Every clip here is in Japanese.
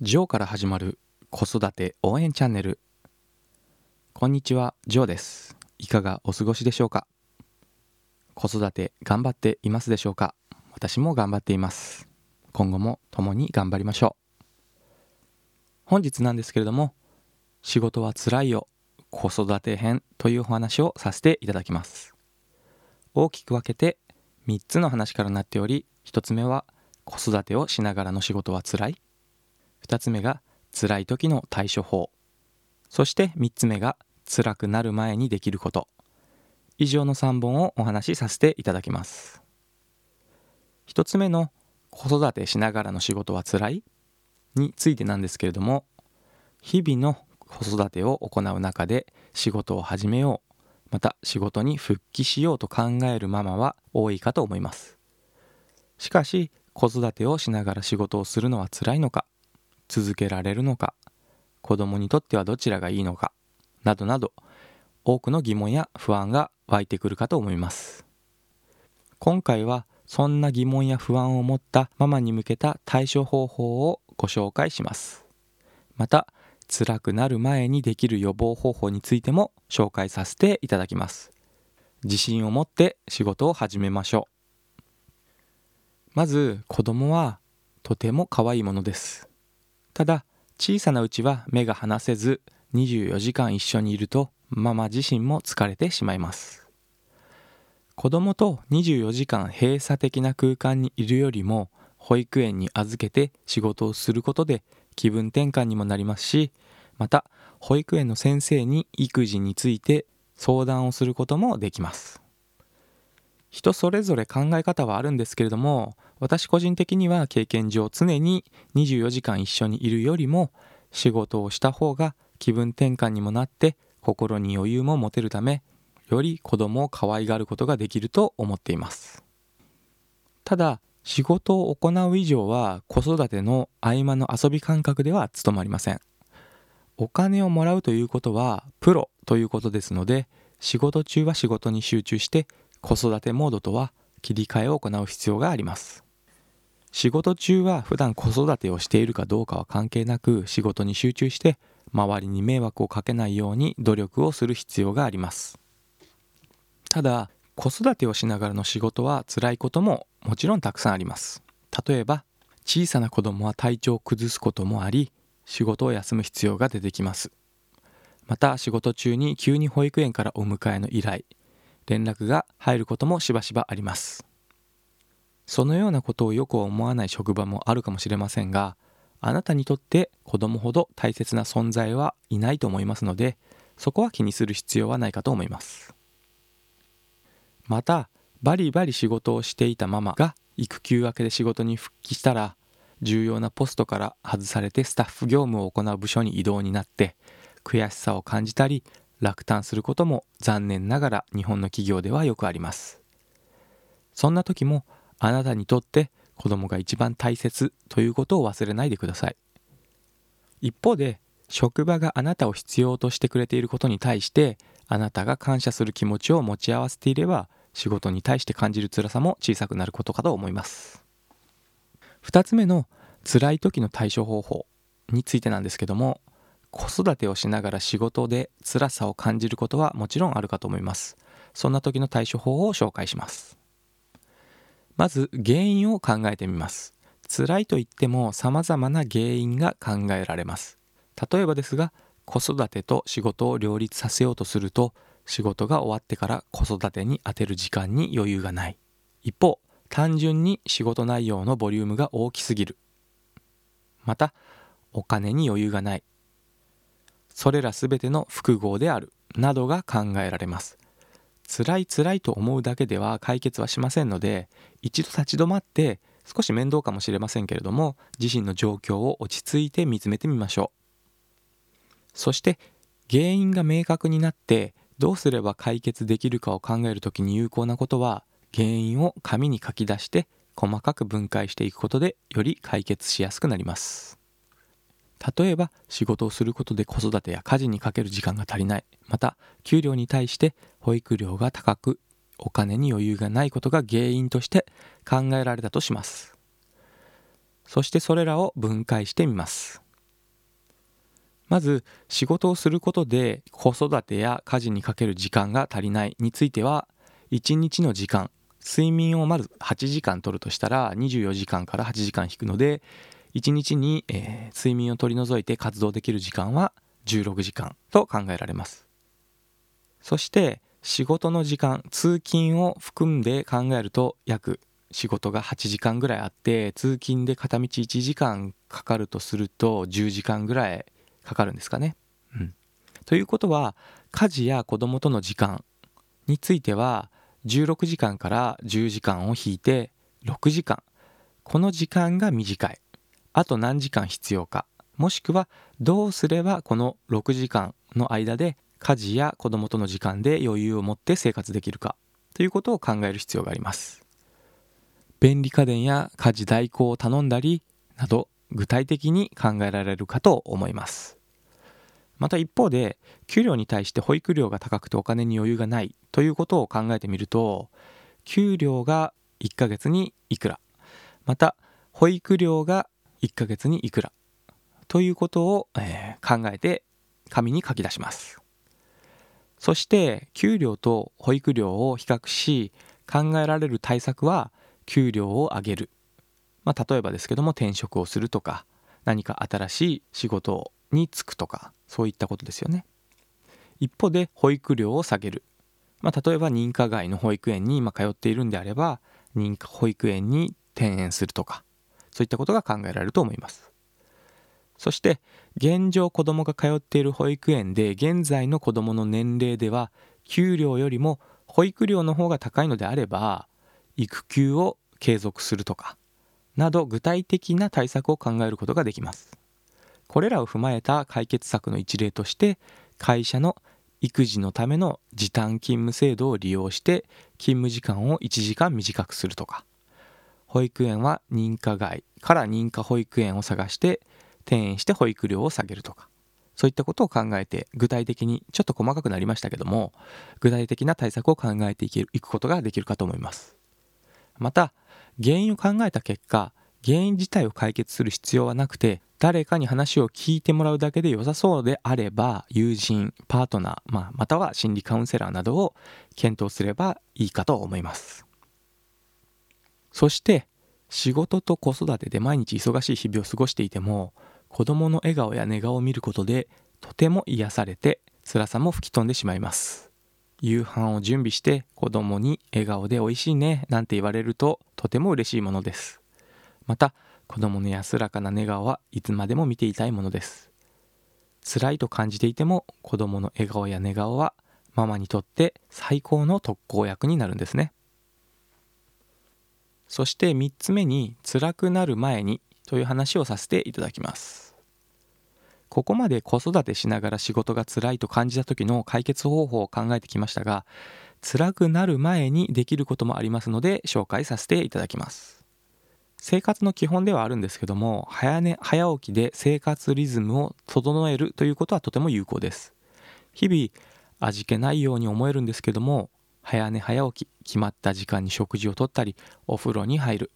ジョーから始まる子育て応援チャンネル。こんにちはジョーです。いかがお過ごしでしょうか？子育て頑張っていますでしょうか？私も頑張っています。今後も共に頑張りましょう。本日なんですけれども仕事はつらいよ。子育て編というお話をさせていただきます。大きく分けて3つの話からなっており1つ目は子育てをしながらの仕事はつらい。2つ目が辛い時の対処法。そして3つ目が辛くなる前にできること。以上の3本をお話しさせていただきます。1つ目の子育てしながらの仕事はつらい？についてなんですけれども日々の子育てを行う中で仕事を始めよう。また仕事に復帰しようと考えるママは多いかと思います。しかし子育てをしながら仕事をするのは辛いのか？続けられるのか子供にとってはどちらがいいのかなどなど多くの疑問や不安が湧いてくるかと思います。今回はそんな疑問や不安を持ったママに向けた対処方法をご紹介します。また辛くなる前にできる予防方法についても紹介させていただきます。自信を持って仕事を始めましょう。まず子供はとても可愛いものです。ただ小さなうちは目が離せず24時間一緒にいるとママ自身も疲れてしまいます。子供と24時間閉鎖的な空間にいるよりも保育園に預けて仕事をすることで気分転換にもなりますしまた保育園の先生に育児について相談をすることもできます。人それぞれ考え方はあるんですけれども私個人的には経験上常に24時間一緒にいるよりも仕事をした方が気分転換にもなって心に余裕も持てるためより子供を可愛がることができると思っています。ただ仕事を行う以上は子育ての合間の遊び感覚では務まりません。お金をもらうということはプロということですので仕事中は仕事に集中して子育てモードとは切り替えを行う必要があります。仕事中は普段子育てをしているかどうかは関係なく仕事に集中して周りに迷惑をかけないように努力をする必要があります。ただ子育てをしながらの仕事は辛いことももちろんたくさんあります。例えば小さな子供は体調を崩すこともあり仕事を休む必要が出てきます。また仕事中に急に保育園からお迎えの依頼連絡が入ることもしばしばあります。そのようなことをよく思わない職場もあるかもしれませんがあなたにとって子供ほど大切な存在はいないと思いますのでそこは気にする必要はないかと思います。またバリバリ仕事をしていたママが育休明けで仕事に復帰したら重要なポストから外されてスタッフ業務を行う部署に異動になって悔しさを感じたり落胆することも残念ながら日本の企業ではよくあります。そんな時もあなたにとって子供が一番大切ということを忘れないでください。一方で職場があなたを必要としてくれていることに対してあなたが感謝する気持ちを持ち合わせていれば仕事に対して感じる辛さも小さくなることかと思います。2つ目の辛い時の対処方法についてなんですけども子育てをしながら仕事で辛さを感じることはもちろんあるかと思います。そんな時の対処法を紹介します。まず原因を考えてみます。辛いと言っても様々な原因が考えられます。例えばですが子育てと仕事を両立させようとすると仕事が終わってから子育てに充てる時間に余裕がない。一方単純に仕事内容のボリュームが大きすぎる。またお金に余裕がない。それら全ての複合である。などが考えられます。辛い辛いと思うだけでは解決はしませんので一度立ち止まって少し面倒かもしれませんけれども自身の状況を落ち着いて見つめてみましょう。そして原因が明確になってどうすれば解決できるかを考える時に有効なことは原因を紙に書き出して細かく分解していくことでより解決しやすくなります。例えば仕事をすることで子育てや家事にかける時間が足りない。また給料に対して保育料が高くお金に余裕がないことが原因として考えられたとします。そしてそれらを分解してみます。まず仕事をすることで子育てや家事にかける時間が足りないについては1日の時間睡眠をまず8時間とるとしたら24時間から8時間引くので1日に、えー、睡眠を取り除いて活動できる時間は16時間と考えられます。そして仕事の時間通勤を含んで考えると約仕事が8時間ぐらいあって通勤で片道1時間かかるとすると10時間ぐらいかかるんですかね。うん、ということは家事や子供との時間については16時間から10時間を引いて6時間。この時間が短い。あと何時間必要か。もしくはどうすればこの6時間の間で家事や子供との時間で余裕を持って生活できるか。ということを考える必要があります。便利家電や家事代行を頼んだりなど具体的に考えられるかと思います。また一方で給料に対して保育料が高くてお金に余裕がないということを考えてみると給料が1ヶ月にいくら。また保育料が1ヶ月にいくら。ということを、えー、考えて紙に書き出します。そして給料と保育料を比較し考えられる対策は給料を上げる、まあ、例えばですけども転職をするとか何か新しい仕事に就くとかそういったことですよね。一方で保育料を下げる、まあ、例えば認可外の保育園に今通っているんであれば認可保育園に転園するとかそういったことが考えられると思います。そして現状子どもが通っている保育園で現在の子どもの年齢では給料よりも保育料の方が高いのであれば育休を継続するとかなど具体的な対策を考えることができます。これらを踏まえた解決策の一例として会社の育児のための時短勤務制度を利用して勤務時間を1時間短くするとか保育園は認可外から認可保育園を探して転園して保育料を下げるとか。そういったことを考えて具体的にちょっと細かくなりましたけども具体的な対策を考えていけるいくことができるかと思います。また原因を考えた結果原因自体を解決する必要はなくて誰かに話を聞いてもらうだけで良さそうであれば友人パートナー、まあ、または心理カウンセラーなどを検討すればいいかと思います。そして仕事と子育てで毎日忙しい日々を過ごしていても子供の笑顔や寝顔を見ることでとても癒されて辛さも吹き飛んでしまいます。夕飯を準備して子供に笑顔で美味しいねなんて言われるととても嬉しいものです。また子供の安らかな寝顔はいつまでも見ていたいものです。辛いと感じていても子供の笑顔や寝顔はママにとって最高の特効薬になるんですね。そして3つ目に辛くなる前にという話をさせていただきます。ここまで子育てしながら仕事が辛いと感じた時の解決方法を考えてきましたが辛くなる前にできることもありますので紹介させていただきます。生活の基本ではあるんですけども早寝早起きで生活リズムを整えるということはとても有効です。日々味気ないように思えるんですけども早寝早起き決まった時間に食事をとったりお風呂に入る。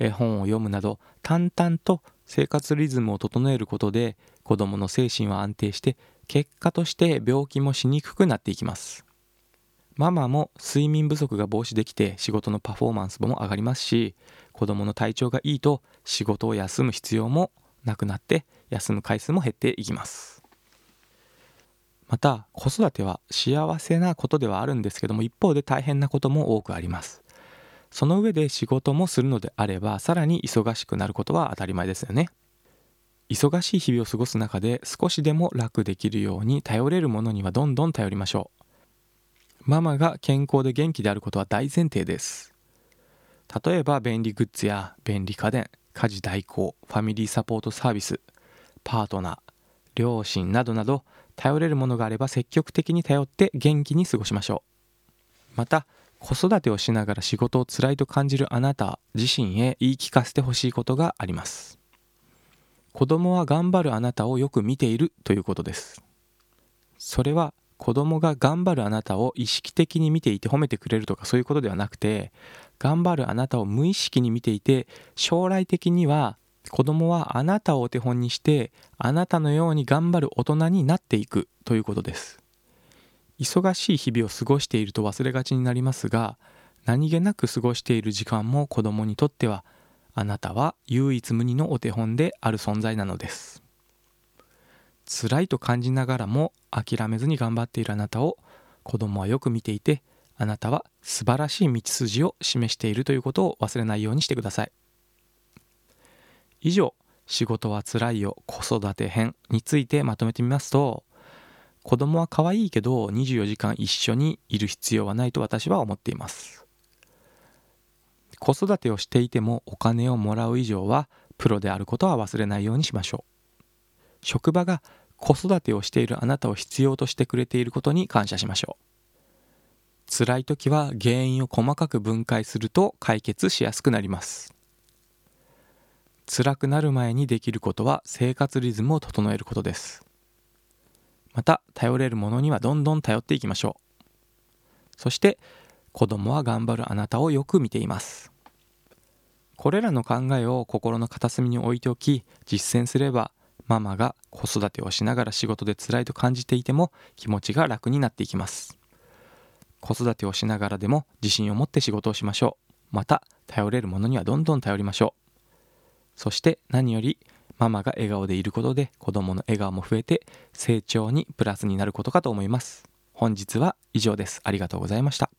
絵本を読むなど淡々と生活リズムを整えることで子どもの精神は安定して結果として病気もしにくくなっていきます。ママも睡眠不足が防止できて仕事のパフォーマンスも上がりますし子供の体調がいいと仕事を休む必要もなくなって休む回数も減っていきます。また子育ては幸せなことではあるんですけども一方で大変なことも多くあります。その上で仕事もするのであればさらに忙しくなることは当たり前ですよね。忙しい日々を過ごす中で少しでも楽できるように頼れるものにはどんどん頼りましょう。ママが健康で元気であることは大前提です。例えば便利グッズや便利家電家事代行ファミリーサポートサービスパートナー両親などなど頼れるものがあれば積極的に頼って元気に過ごしましょう。また子育てをしながら仕事を辛いと感じるあなた自身へ言い聞かせてほしいことがあります。子供は頑張るあなたをよく見ているということです。それは子供が頑張るあなたを意識的に見ていて褒めてくれるとかそういうことではなくて頑張るあなたを無意識に見ていて将来的には子供はあなたをお手本にしてあなたのように頑張る大人になっていくということです。忙しい日々を過ごしていると忘れがちになりますが何気なく過ごしている時間も子供にとってはあなたは唯一無二のお手本である存在なのです。辛いと感じながらも諦めずに頑張っているあなたを子供はよく見ていてあなたは素晴らしい道筋を示しているということを忘れないようにしてください。以上仕事はつらいよ子育て編についてまとめてみますと子供は可愛いけど24時間一緒にいる必要はないと私は思っています。子育てをしていてもお金をもらう以上はプロであることは忘れないようにしましょう。職場が子育てをしているあなたを必要としてくれていることに感謝しましょう。辛い時は原因を細かく分解すると解決しやすくなります。辛くなる前にできることは生活リズムを整えることです。また頼れるものにはどんどん頼っていきましょう。そして子供は頑張るあなたをよく見ています。これらの考えを心の片隅に置いておき実践すればママが子育てをしながら仕事で辛いと感じていても気持ちが楽になっていきます。子育てをしながらでも自信を持って仕事をしましょう。また頼れるものにはどんどん頼りましょう。そして何よりママが笑顔でいることで子供の笑顔も増えて成長にプラスになることかと思います。本日は以上です。ありがとうございました。